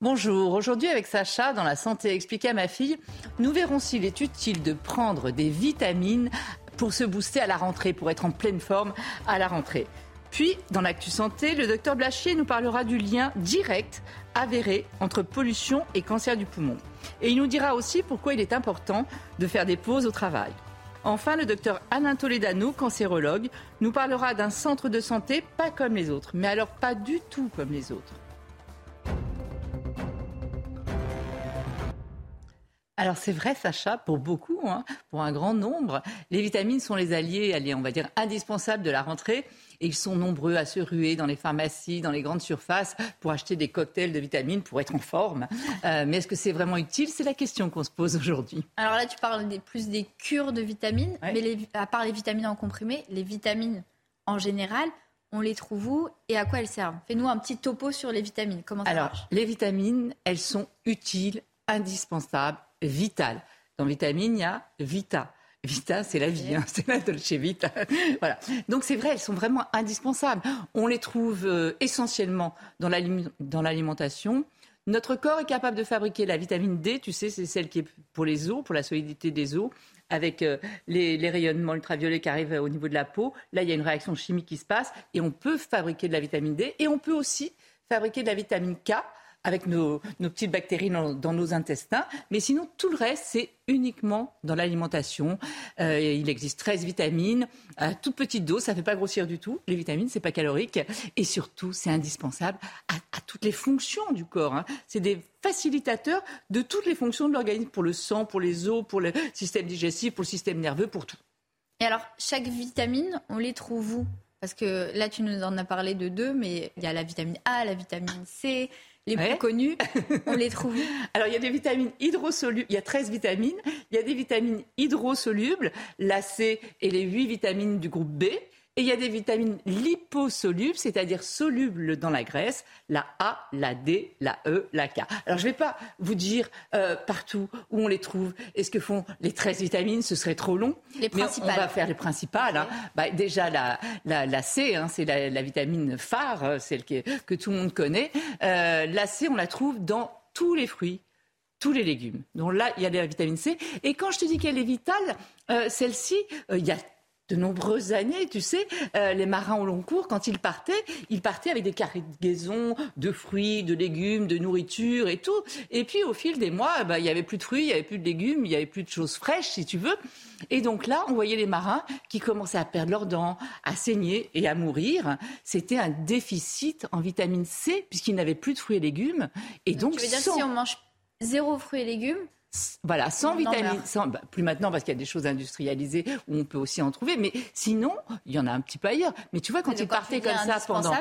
Bonjour, aujourd'hui avec Sacha dans la santé expliquée à ma fille, nous verrons s'il est utile de prendre des vitamines pour se booster à la rentrée, pour être en pleine forme à la rentrée. Puis, dans l'actu santé, le docteur Blachier nous parlera du lien direct avéré entre pollution et cancer du poumon. Et il nous dira aussi pourquoi il est important de faire des pauses au travail. Enfin, le docteur Alain Toledano, cancérologue, nous parlera d'un centre de santé pas comme les autres, mais alors pas du tout comme les autres. Alors c'est vrai, Sacha, pour beaucoup, hein, pour un grand nombre, les vitamines sont les alliés, alliés, on va dire, indispensables de la rentrée. Et ils sont nombreux à se ruer dans les pharmacies, dans les grandes surfaces, pour acheter des cocktails de vitamines pour être en forme. Euh, mais est-ce que c'est vraiment utile? C'est la question qu'on se pose aujourd'hui. Alors là, tu parles des, plus des cures de vitamines, mais à part les vitamines en comprimé, les vitamines en général, on les trouve où et à quoi elles servent? Fais-nous un petit topo sur les vitamines. Comment ça Alors, les vitamines, elles sont utiles, indispensables Vital. Dans vitamine, il y a Vita. Vita, c'est la vie, hein, c'est la Dolce Vita. voilà. Donc c'est vrai, elles sont vraiment indispensables. On les trouve euh, essentiellement dans l'alimentation. Notre corps est capable de fabriquer la vitamine D, tu sais, c'est celle qui est pour les os, pour la solidité des os, avec euh, les, les, rayonnements ultraviolets qui arrivent au niveau de la peau. Là, il y a une réaction chimique qui se passe et on peut fabriquer de la vitamine D et on peut aussi fabriquer de la vitamine K avec nos, petites bactéries dans, nos intestins. Mais sinon, tout le reste, c'est uniquement dans l'alimentation. Euh, il existe 13 vitamines, à toute petite dose, ça ne fait pas grossir du tout. Les vitamines, c'est pas calorique. Et surtout, c'est indispensable à, toutes les fonctions du corps. Hein. C'est des facilitateurs de toutes les fonctions de l'organisme, pour le sang, pour les os, pour le système digestif, pour le système nerveux, pour tout. Et alors, chaque vitamine, on les trouve où? Parce que là, tu nous en as parlé de deux, mais il y a la vitamine A, la vitamine C, les plus connus, on les trouve Alors, il y a des vitamines hydrosolubles, il y a 13 vitamines, il y a des vitamines hydrosolubles, la C et les 8 vitamines du groupe B. Et il y a des vitamines liposolubles, c'est-à-dire solubles dans la graisse, la A, la D, la E, la K. Alors je ne vais pas vous dire euh, partout où on les trouve et ce que font les 13 vitamines, ce serait trop long. Les principales. on va faire les principales. Hein. Bah, déjà la, la, C, hein, c'est la, vitamine phare, euh, celle que, que tout le monde connaît. Euh, la C, on la trouve dans tous les fruits tous les légumes. Donc là, il y a la vitamine C. Et quand je te dis qu'elle est vitale, celle-ci, il y a de nombreuses années, tu sais, euh, les marins au long cours, quand ils partaient, ils partaient avec des cargaisons de fruits, de légumes, de nourriture et tout. Et puis au fil des mois, bah, il y avait plus de fruits, il y avait plus de légumes, il y avait plus de choses fraîches, si tu veux. Et donc là, on voyait les marins qui commençaient à perdre leurs dents, à saigner et à mourir. C'était un déficit en vitamine C puisqu'ils n'avaient plus de fruits et légumes. Et donc, tu veux dire si on mange zéro fruits et légumes, voilà, sans vitamines, sans, bah, plus maintenant parce qu'il y a des choses industrialisées où on peut aussi en trouver, mais sinon, il y en a un petit peu ailleurs. Mais tu vois, quand ils partaient comme ça pendant.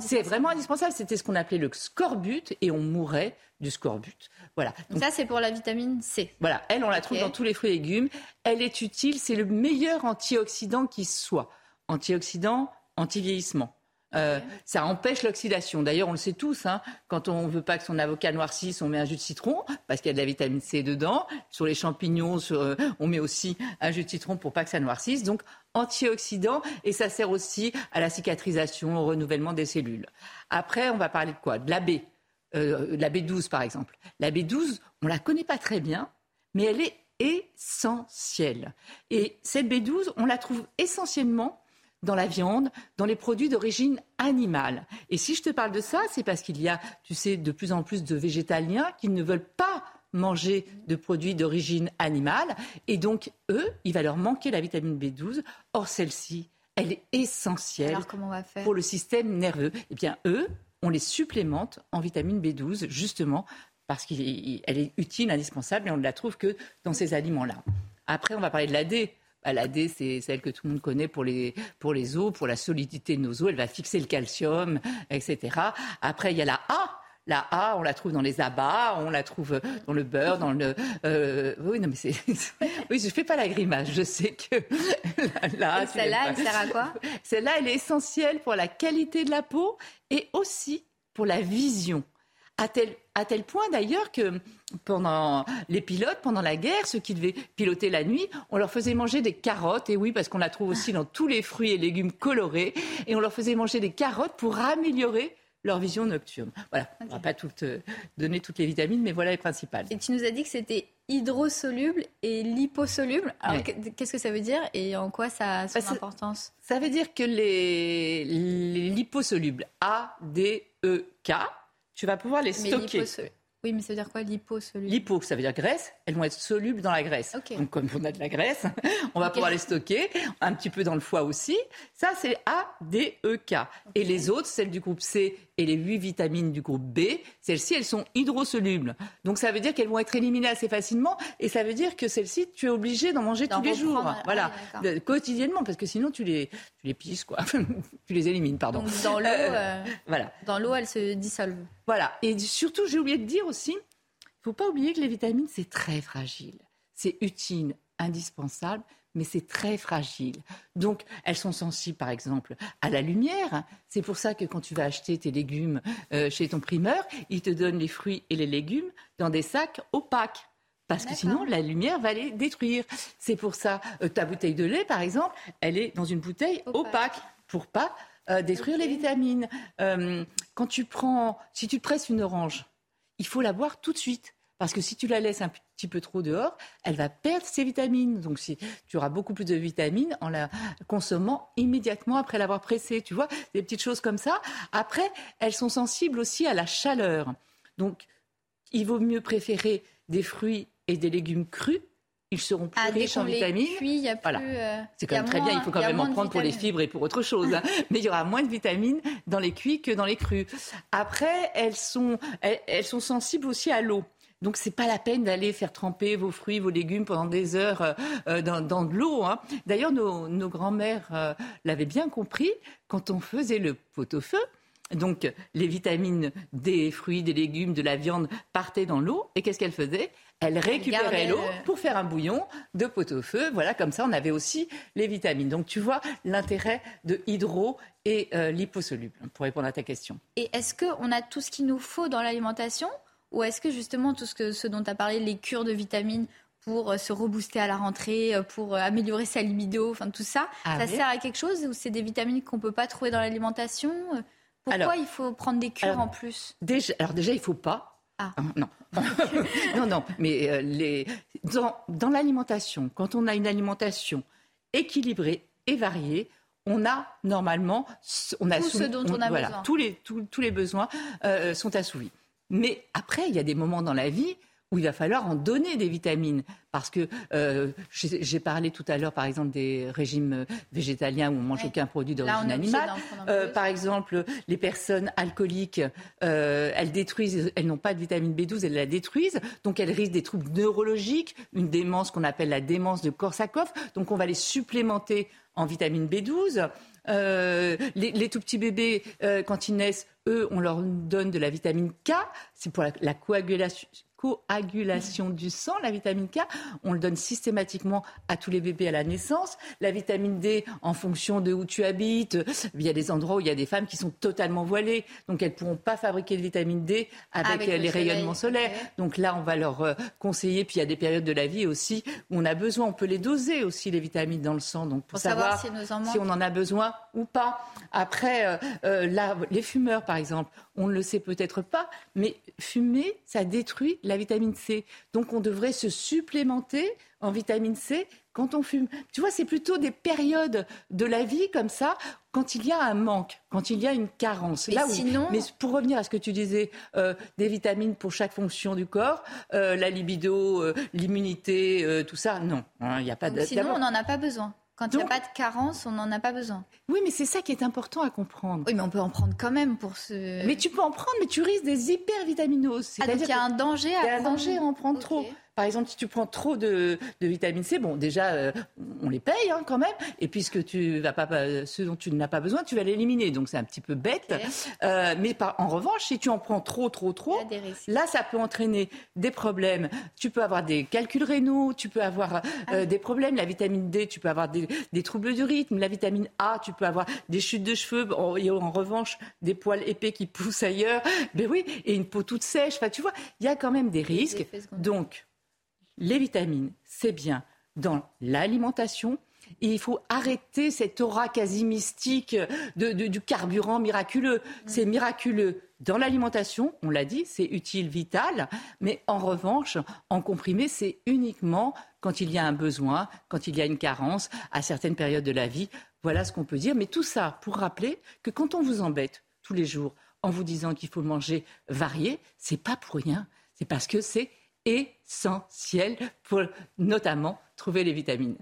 C'est vraiment, indispensable. C'était ce qu'on appelait le scorbut et on mourait du scorbut. Voilà. Donc, ça, c'est pour la vitamine C. Voilà, elle, on la trouve dans tous les fruits et légumes. Elle est utile, c'est le meilleur antioxydant qui soit. Antioxydant, anti-vieillissement. Euh, ça empêche l'oxydation. D'ailleurs, on le sait tous, hein, quand on ne veut pas que son avocat noircisse, on met un jus de citron, parce qu'il y a de la vitamine C dedans. Sur les champignons, euh, on met aussi un jus de citron pour pas que ça noircisse. Donc, antioxydant, et ça sert aussi à la cicatrisation, au renouvellement des cellules. Après, on va parler de quoi? De la B. Euh, la B12, par exemple. La B12, on la connaît pas très bien, mais elle est essentielle. Et cette B12, on la trouve essentiellement dans la viande, dans les produits d'origine animale. Et si je te parle de ça, c'est parce qu'il y a, tu sais, de plus en plus de végétaliens qui ne veulent pas manger de produits d'origine animale. Et donc, eux, il va leur manquer la vitamine B12. Or, celle-ci, elle est essentielle pour le système nerveux. Eh bien, eux, on les supplémente en vitamine B12, justement, parce qu'elle est utile, indispensable, et on ne la trouve que dans ces aliments-là. Après, on va parler de la D. La D, c'est celle que tout le monde connaît pour les, pour les os, pour la solidité de nos os. Elle va fixer le calcium, etc. Après, il y a la A. La A, on la trouve dans les abats, on la trouve dans le beurre, dans le. Euh, oui, non, mais c'est. oui, je fais pas la grimace. Je sais que. là, celle-là, elle sert à quoi? Celle-là, elle est essentielle pour la qualité de la peau et aussi pour la vision. À tel, à tel point d'ailleurs que pendant les pilotes, pendant la guerre, ceux qui devaient piloter la nuit, on leur faisait manger des carottes, et oui, parce qu'on la trouve aussi dans tous les fruits et légumes colorés, et on leur faisait manger des carottes pour améliorer leur vision nocturne. Voilà, on ne va pas toutes, euh, donner toutes les vitamines, mais voilà les principales. Et tu nous as dit que c'était hydrosoluble et liposoluble. Alors, qu'est-ce que ça veut dire et en quoi ça a son bah, importance? Ça veut dire que les, les liposolubles, A, D, E, K, tu vas pouvoir les stocker. Oui, mais ça veut dire quoi, liposoluble Lipo, ça veut dire graisse. Elles vont être solubles dans la graisse. Donc, comme on a de la graisse, on va pouvoir les stocker un petit peu dans le foie aussi. Ça, c'est A, D, E, K. Et les autres, celles du groupe C et les huit vitamines du groupe B, celles-ci, elles sont hydrosolubles. Donc, ça veut dire qu'elles vont être éliminées assez facilement. Et ça veut dire que celles-ci, tu es obligé d'en manger tous les jours. Voilà, quotidiennement, parce que sinon, tu les, tu les pisses, quoi. tu les élimines, pardon. dans l'eau, euh, euh, voilà. Dans l'eau, elles se dissolvent. Voilà. Et surtout, j'ai oublié de dire aussi, il ne faut pas oublier que les vitamines, c'est très fragile. C'est utile, indispensable, mais c'est très fragile. Donc, elles sont sensibles, par exemple, à la lumière. C'est pour ça que quand tu vas acheter tes légumes euh, chez ton primeur, il te donne les fruits et les légumes dans des sacs opaques. Parce que sinon, la lumière va les détruire. C'est pour ça, euh, ta bouteille de lait, par exemple, elle est dans une bouteille opaque, pour pas euh, détruire les vitamines. quand tu prends, si tu presses une orange, il faut la boire tout de suite. Parce que si tu la laisses un petit peu trop dehors, elle va perdre ses vitamines. Donc si, tu auras beaucoup plus de vitamines en la consommant immédiatement après l'avoir pressée. Tu vois, des petites choses comme ça. Après, elles sont sensibles aussi à la chaleur. Donc il vaut mieux préférer des fruits et des légumes crus ils seront plus ah, riches en vitamines. voilà. Euh, c'est quand même très bien. Il faut quand même en prendre pour les fibres et pour autre chose. Hein. Mais il y aura moins de vitamines dans les cuits que dans les crus. Après, elles sont, elles sont sensibles aussi à l'eau. Donc c'est pas la peine d'aller faire tremper vos fruits, vos légumes pendant des heures euh, euh, dans, de l'eau. Hein. D'ailleurs, nos, nos grands-mères euh, l'avaient bien compris quand on faisait le pot-au-feu. Donc les vitamines des fruits, des légumes, de la viande partaient dans l'eau. Et qu'est-ce qu'elles faisaient? Elles récupéraient l'eau pour faire un bouillon de pot-au-feu. Voilà, comme ça, on avait aussi les vitamines. Donc tu vois l'intérêt de hydro et liposoluble, pour répondre à ta question. Et est-ce qu'on a tout ce qu'il nous faut dans l'alimentation ou est-ce que justement tout ce, que, ce dont tu as parlé, les cures de vitamines pour euh, se rebooster à la rentrée, euh, pour euh, améliorer sa libido, enfin tout ça, ah ça sert à quelque chose ou c'est des vitamines qu'on ne peut pas trouver dans l'alimentation? Pourquoi il faut prendre des cures en plus? déjà, Alors déjà, il ne faut pas. Ah. Hein, non. non, non, mais les... dans, dans l'alimentation, quand on a une alimentation équilibrée et variée, on a normalement on a tout ce dont on, a besoin. Tous les, tous, les besoins sont assouvis. Mais après, il y a des moments dans la vie où il va falloir en donner des vitamines. Parce que euh, j'ai parlé tout à l'heure, par exemple, des régimes végétaliens où on mange aucun produit d'origine animale. Euh, par exemple, les personnes alcooliques, euh, elles détruisent, elles n'ont pas de vitamine B12, elles la détruisent, donc elles risquent des troubles neurologiques, une démence qu'on appelle la démence de Korsakoff. Donc on va les supplémenter en vitamine B12. Euh, les, tout petits bébés, euh, quand ils naissent, eux, on leur donne de la vitamine K. C'est pour la coagulation, coagulation du sang, la vitamine K. On le donne systématiquement à tous les bébés à la naissance. La vitamine D, en fonction de où tu habites, il y a des endroits où il y a des femmes qui sont totalement voilées, donc elles ne pourront pas fabriquer de vitamine D avec, les rayonnements solaires. Donc là, on va leur euh, conseiller. Puis il y a des périodes de la vie aussi où on a besoin, on peut les doser aussi les vitamines dans le sang, donc pour, savoir, si, on en a besoin ou pas. Après, euh, euh, là, les fumeurs, par exemple, on ne le sait peut-être pas, mais fumer, ça détruit la vitamine C. Donc on devrait se supplémenter en vitamine C quand on fume. Tu vois, c'est plutôt des périodes de la vie comme ça, quand il y a un manque, quand il y a une carence. Mais Là sinon... Mais pour revenir à ce que tu disais, euh, des vitamines pour chaque fonction du corps, euh, la libido, euh, l'immunité, tout ça, non. Hein, il n'y a pas de... Sinon, on n'en a pas besoin. Quand il n'y a pas de carence, on n'en a pas besoin. Oui, mais c'est ça qui est important à comprendre. Oui, mais on peut en prendre quand même pour ce. Mais tu peux en prendre, mais tu risques des hypervitaminoses. Ah, donc il y a un danger à, il y a un danger à en prendre trop. Par exemple, si tu prends trop de, vitamine C, bon, déjà, euh, on les paye hein, quand même. Et puisque tu vas pas, ce dont tu n'as pas besoin, tu vas l'éliminer. Donc c'est un petit peu bête. Euh, mais en revanche, si tu en prends trop, trop, trop, là, ça peut entraîner des problèmes. Tu peux avoir des calculs rénaux, tu peux avoir ah des problèmes. La vitamine D, tu peux avoir des, troubles du rythme. La vitamine A, tu peux avoir des chutes de cheveux. Et en revanche, des poils épais qui poussent ailleurs. Ben oui, et une peau toute sèche. Enfin, tu vois, il y a quand même des risques. Donc, les vitamines, c'est bien dans l'alimentation. il faut arrêter cette aura quasi mystique du carburant miraculeux. Mm. C'est miraculeux dans l'alimentation, on l'a dit, c'est utile, vital, mais en revanche, en comprimé, c'est uniquement quand il y a un besoin, quand il y a une carence, à certaines périodes de la vie. Voilà ce qu'on peut dire. Mais tout ça pour rappeler que quand on vous embête tous les jours en vous disant qu'il faut manger varié, c'est pas pour rien. C'est parce que c'est essentiel pour notamment trouver les vitamines.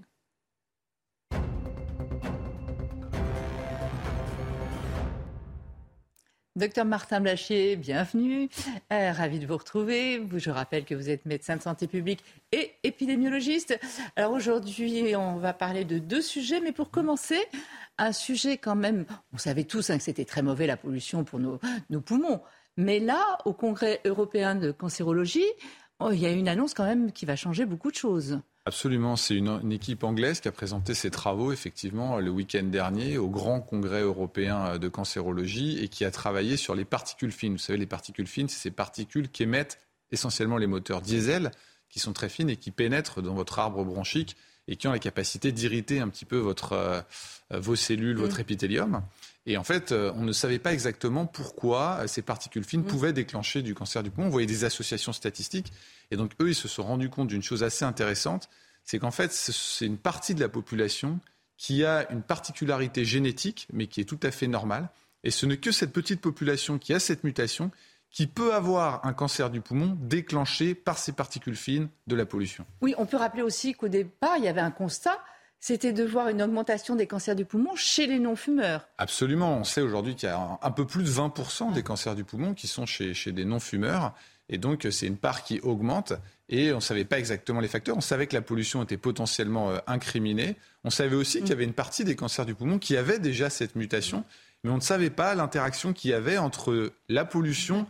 Docteur Martin Blachier, bienvenue. Euh, ravi de vous retrouver. Je rappelle que vous êtes médecin de santé publique et épidémiologiste. Alors aujourd'hui, on va parler de deux sujets, mais pour commencer, un sujet quand même, on savait tous hein, que c'était très mauvais la pollution pour nos, poumons. Mais là, au Congrès européen de cancérologie, oh, il y a une annonce quand même qui va changer beaucoup de choses. Absolument, c'est une, équipe anglaise qui a présenté ses travaux effectivement le week-end dernier au Grand Congrès européen de cancérologie et qui a travaillé sur les particules fines. Vous savez, les particules fines, c'est ces particules qui émettent essentiellement les moteurs diesel, qui sont très fines et qui pénètrent dans votre arbre bronchique et qui ont la capacité d'irriter un petit peu votre, euh, vos cellules, votre mm. épithélium. Et en fait, euh, on ne savait pas exactement pourquoi ces particules fines mm. pouvaient déclencher du cancer du poumon. On voyait des associations statistiques. Et donc, eux, ils se sont rendus compte d'une chose assez intéressante, c'est qu'en fait, c'est une partie de la population qui a une particularité génétique, mais qui est tout à fait normale. Et ce n'est que cette petite population qui a cette mutation qui peut avoir un cancer du poumon déclenché par ces particules fines de la pollution. Oui, on peut rappeler aussi qu'au départ, il y avait un constat, c'était de voir une augmentation des cancers du poumon chez les non-fumeurs. Absolument. On sait aujourd'hui qu'il y a un peu plus de 20% des cancers du poumon qui sont chez, chez des non-fumeurs. Et donc, c'est une part qui augmente. Et on ne savait pas exactement les facteurs. On savait que la pollution était potentiellement euh, incriminée. On savait aussi qu'il y avait une partie des cancers du poumon qui avait déjà cette mutation mais on ne savait pas l'interaction qu'il y avait entre la pollution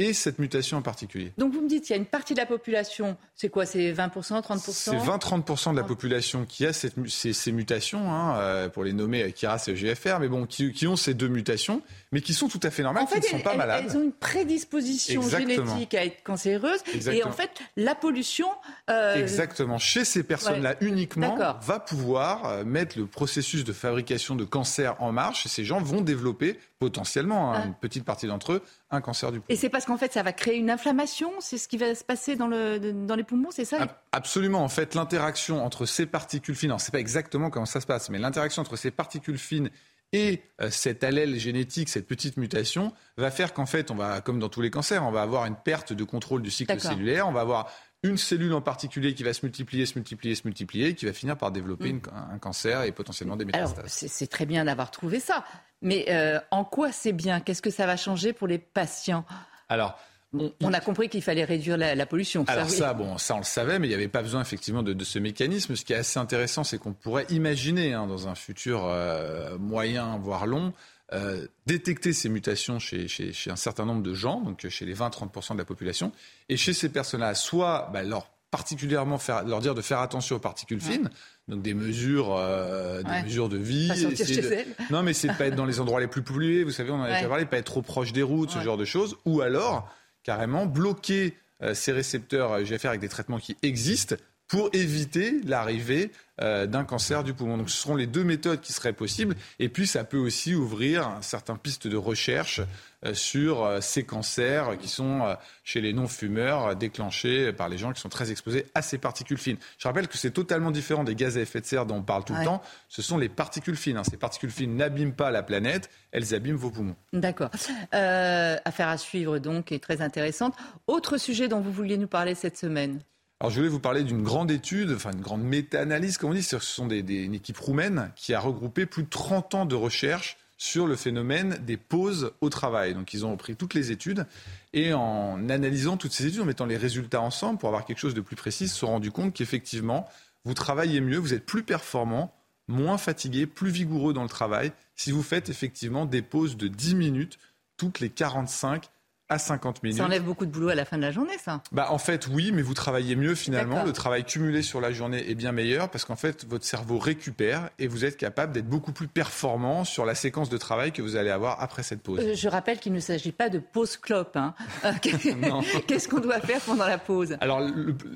et cette mutation en particulier. Donc vous me dites, il y a une partie de la population, c'est quoi C'est 20%, 30% C'est 20-30% de la population qui a ces, ces, mutations, hein, euh, pour les nommer Kiras et GFR, mais bon, qui, ont ces deux mutations, mais qui sont tout à fait normales, qui ne sont pas malades. Elles ont une prédisposition génétique à être cancéreuses, et en fait, la pollution... Euh, Exactement. Chez ces personnes-là uniquement, va pouvoir euh, mettre le processus de fabrication de cancer en marche, et ces gens vont développer potentiellement, hein, ah. une petite partie d'entre eux, un cancer du poumon. Et c'est parce qu'en fait, ça va créer une inflammation C'est ce qui va se passer dans, le, dans les poumons, c'est ça? Absolument. En fait, l'interaction entre ces particules fines, alors, ne sait pas exactement comment ça se passe, mais l'interaction entre ces particules fines et euh, cet allèle génétique, cette petite mutation, va faire qu'en fait, on va, comme dans tous les cancers, on va avoir une perte de contrôle du cycle cellulaire, on va avoir une cellule en particulier qui va se multiplier, se multiplier, se multiplier, qui va finir par développer mm. un cancer et potentiellement des métastases. C'est très bien d'avoir trouvé ça. Mais euh, en quoi c'est bien? Qu'est-ce que ça va changer pour les patients? Alors, on, a compris qu'il fallait réduire la, pollution. Alors ça, bon, ça on le savait, mais il n'y avait pas besoin effectivement de, ce mécanisme. Ce qui est assez intéressant, c'est qu'on pourrait imaginer hein, dans un futur euh, moyen, voire long, euh, détecter ces mutations chez, un certain nombre de gens, donc chez les 20-30% de la population, et chez ces personnes-là, soit bah, leur particulièrement faire, leur dire de faire attention aux particules fines, donc des mesures, euh, des mesures de vie. Non, mais c'est pas être dans les endroits les plus pollués. Vous savez, on en a déjà parlé, pas être trop proche des routes, ce genre de choses, ou alors carrément bloquer euh, ces récepteurs euh, GFR avec des traitements qui existent pour éviter l'arrivée euh, d'un cancer du poumon. Donc ce seront les deux méthodes qui seraient possibles. Et puis ça peut aussi ouvrir certaines pistes de recherche euh, sur euh, ces cancers qui sont chez les non-fumeurs déclenchés par les gens qui sont très exposés à ces particules fines. Je rappelle que c'est totalement différent des gaz à effet de serre dont on parle tout le temps. Ce sont les particules fines. Hein. Ces particules fines n'abîment pas la planète, elles abîment vos poumons. D'accord. affaire à suivre donc et très intéressante. Autre sujet dont vous vouliez nous parler cette semaine? Alors, je voulais vous parler d'une grande étude, enfin une grande méta-analyse, comme on dit. Ce sont des, une équipe roumaine qui a regroupé plus de 30 ans de recherche sur le phénomène des pauses au travail. Donc ils ont repris toutes les études et en analysant toutes ces études, en mettant les résultats ensemble pour avoir quelque chose de plus précis, se sont rendus compte qu'effectivement, vous travaillez mieux, vous êtes plus performant, moins fatigué, plus vigoureux dans le travail si vous faites effectivement des pauses de 10 minutes toutes les 45 à 50 minutes. Ça enlève beaucoup de boulot à la fin de la journée, ça bah, En fait, oui, mais vous travaillez mieux finalement. Le travail cumulé sur la journée est bien meilleur parce qu'en fait, votre cerveau récupère et vous êtes capable d'être beaucoup plus performant sur la séquence de travail que vous allez avoir après cette pause. Euh, je rappelle qu'il ne s'agit pas de pause clope. Hein. Euh, qu'est-ce qu'on doit faire pendant la pause? Alors,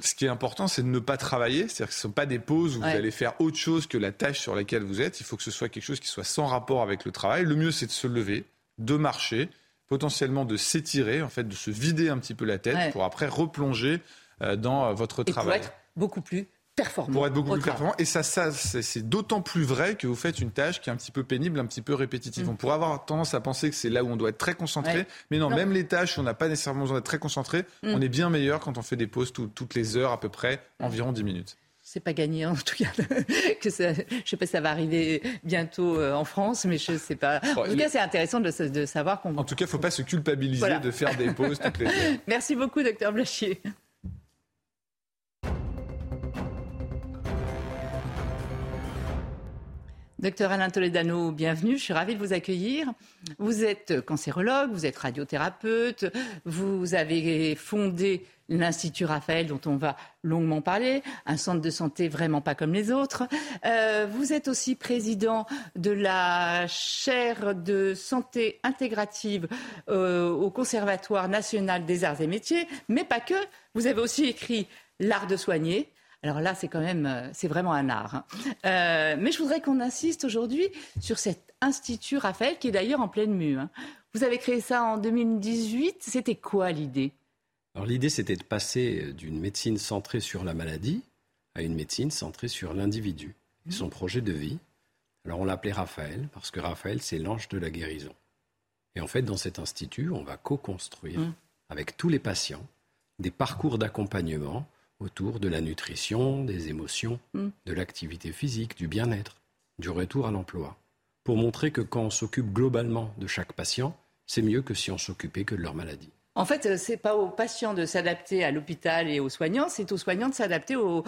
ce qui est important, c'est de ne pas travailler. C'est-à-dire que ce ne sont pas des pauses où vous allez faire autre chose que la tâche sur laquelle vous êtes. Il faut que ce soit quelque chose qui soit sans rapport avec le travail. Le mieux, c'est de se lever, de marcher potentiellement de s'étirer, en fait, de se vider un petit peu la tête pour après replonger euh, dans euh, votre travail. Pour être beaucoup plus performant. Pour être beaucoup plus performant. Et ça, ça c'est d'autant plus vrai que vous faites une tâche qui est un petit peu pénible, un petit peu répétitive. Mm. On pourrait avoir tendance à penser que c'est là où on doit être très concentré. Mais non, même les tâches où on n'a pas nécessairement besoin d'être très concentré, mm. on est bien meilleur quand on fait des pauses toutes les heures à peu près, environ 10 minutes c'est pas gagné en tout cas. que ça, je sais pas si ça va arriver bientôt euh, en France, mais je sais pas. En tout cas, c'est intéressant de, de savoir qu'on. En tout cas, il faut pas se culpabiliser de faire des pauses toutes les heures. Merci beaucoup, docteur Blachier. Docteur Alain Toledano, bienvenue. Je suis ravie de vous accueillir. Vous êtes cancérologue, vous êtes radiothérapeute, vous avez fondé l'Institut Raphaël, dont on va longuement parler, un centre de santé vraiment pas comme les autres. Euh, vous êtes aussi président de la chaire de santé intégrative euh, au Conservatoire national des arts et métiers, mais pas que. Vous avez aussi écrit L'art de soigner, alors là, c'est quand même, euh, c'est vraiment un art. Hein. Euh, mais je voudrais qu'on insiste aujourd'hui sur cet institut Raphaël, qui est d'ailleurs en pleine mue. Hein. Vous avez créé ça en 2018. C'était quoi l'idée? Alors l'idée, c'était de passer d'une médecine centrée sur la maladie à une médecine centrée sur l'individu et son projet de vie. Alors on l'appelait Raphaël parce que Raphaël, c'est l'ange de la guérison. Et en fait, dans cet institut, on va co-construire mmh. avec tous les patients des parcours d'accompagnement autour de la nutrition, des émotions, mm. de l'activité physique, du bien-être, du retour à l'emploi, pour montrer que quand on s'occupe globalement de chaque patient, c'est mieux que si on s'occupait que de leur maladie. En fait, euh, ce n'est pas aux patients de s'adapter à l'hôpital et aux soignants, c'est aux soignants de s'adapter aux,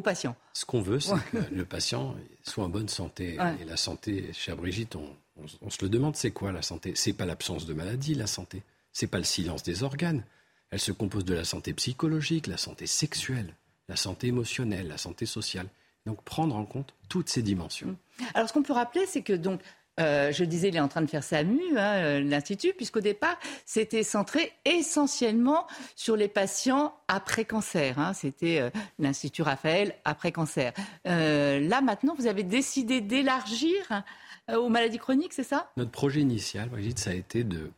patients. Ce qu'on veut, c'est que le patient soit en bonne santé. Et la santé, chère Brigitte, on, se le demande, c'est quoi la santé? C'est pas l'absence de maladie, la santé. C'est pas le silence des organes. Elle se compose de la santé psychologique, la santé sexuelle, la santé émotionnelle, la santé sociale. Donc prendre en compte toutes ces dimensions. Mmh. Alors ce qu'on peut rappeler, c'est que donc euh, je disais, il est en train de faire sa mue, hein, euh, l'Institut, puisqu'au départ, c'était centré essentiellement sur les patients après cancer. Hein. c'était euh, l'Institut Raphaël après cancer. là, maintenant, vous avez décidé d'élargir aux maladies chroniques, c'est ça? Notre projet initial, Brigitte, ça a été de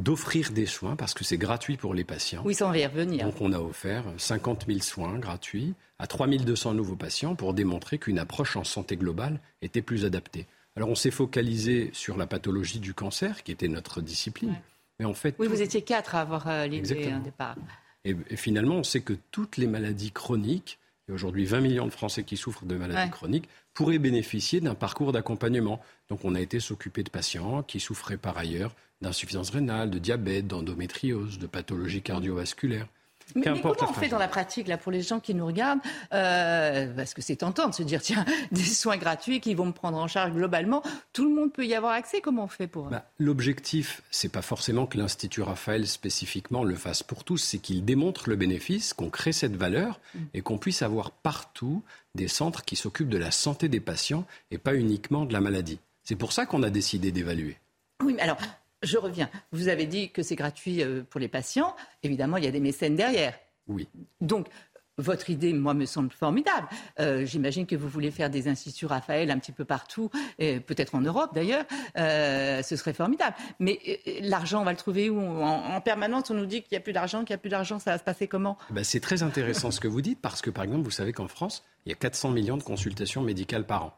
d'offrir des soins parce que c'est gratuit pour les patients. Oui, ça on va y revenir. Donc on a offert 50 000 soins gratuits à 3200 nouveaux patients pour démontrer qu'une approche en santé globale était plus adaptée. Alors on s'est focalisé sur la pathologie du cancer qui était notre discipline. Mais en fait, oui, vous étiez quatre à avoir euh, l'idée au départ. Et, finalement, on sait que toutes les maladies chroniques, il y a aujourd'hui 20 millions de Français qui souffrent de maladies chroniques, pourraient bénéficier d'un parcours d'accompagnement. Donc on a été s'occuper de patients qui souffraient par ailleurs d'insuffisance rénale, de diabète, d'endométriose, de pathologie cardiovasculaire. Mais, comment on fait dans la pratique, là, pour les gens qui nous regardent? Euh, Parce que c'est tentant de se dire, tiens, des soins gratuits qui vont me prendre en charge globalement, tout le monde peut y avoir accès. Comment on fait pour bah, L'objectif, c'est pas forcément que l'Institut Raphaël spécifiquement le fasse pour tous, c'est qu'il démontre le bénéfice, qu'on crée cette valeur mm. et qu'on puisse avoir partout des centres qui s'occupent de la santé des patients et pas uniquement de la maladie. C'est pour ça qu'on a décidé d'évaluer. Oui, mais alors, je reviens. Vous avez dit que c'est gratuit euh, pour les patients. Évidemment, il y a des mécènes derrière. Oui. Donc, votre idée, moi, me semble formidable. Euh, j'imagine que vous voulez faire des instituts Raphaël un petit peu partout, peut-être en Europe d'ailleurs. Euh, ce serait formidable. Mais l'argent, on va le trouver où? En, permanence, on nous dit qu'il n'y a plus d'argent, qu'il n'y a plus d'argent. Ça va se passer comment? Eh ben, C'est très intéressant ce que vous dites parce que, par exemple, vous savez qu'en France, il y a 400 millions de consultations médicales par an.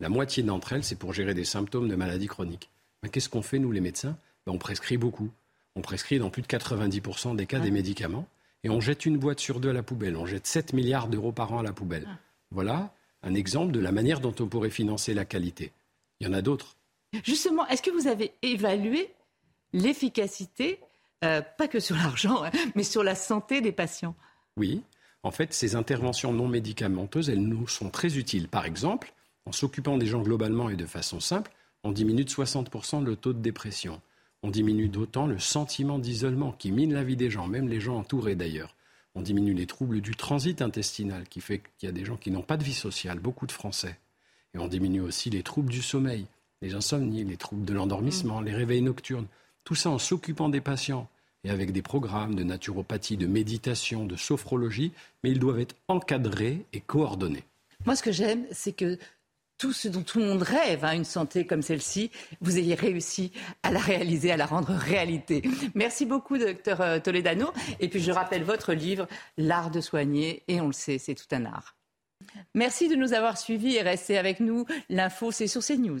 La moitié d'entre elles, c'est pour gérer des symptômes de maladies chroniques. Qu'est-ce qu'on fait, nous, les médecins? Ben, On prescrit beaucoup. On prescrit dans plus de 90% des cas des médicaments. Et on jette une boîte sur deux à la poubelle. On jette 7 milliards d'euros par an à la poubelle. Voilà un exemple de la manière dont on pourrait financer la qualité. Il y en a d'autres. Justement, est-ce que vous avez évalué l'efficacité, euh, pas que sur l'argent, hein, mais sur la santé des patients? Oui. En fait, ces interventions non médicamenteuses, elles nous sont très utiles. Par exemple, en s'occupant des gens globalement et de façon simple, on diminue de 60% le taux de dépression. On diminue d'autant le sentiment d'isolement qui mine la vie des gens, même les gens entourés d'ailleurs. On diminue les troubles du transit intestinal, qui fait qu'il y a des gens qui n'ont pas de vie sociale, beaucoup de Français. Et on diminue aussi les troubles du sommeil, les insomnies, les troubles de l'endormissement, mm. les réveils nocturnes. Tout ça en s'occupant des patients et avec des programmes de naturopathie, de méditation, de sophrologie, mais ils doivent être encadrés et coordonnés. Moi, ce que j'aime, c'est que tout ce dont tout le monde rêve, hein, une santé comme celle-ci, vous ayez réussi à la réaliser, à la rendre réalité. Merci beaucoup, docteur euh, Toledano. Et puis, je rappelle votre livre, L'art de soigner, et on le sait, c'est tout un art. Merci de nous avoir suivis et restez avec nous. L'info, c'est sur CNews.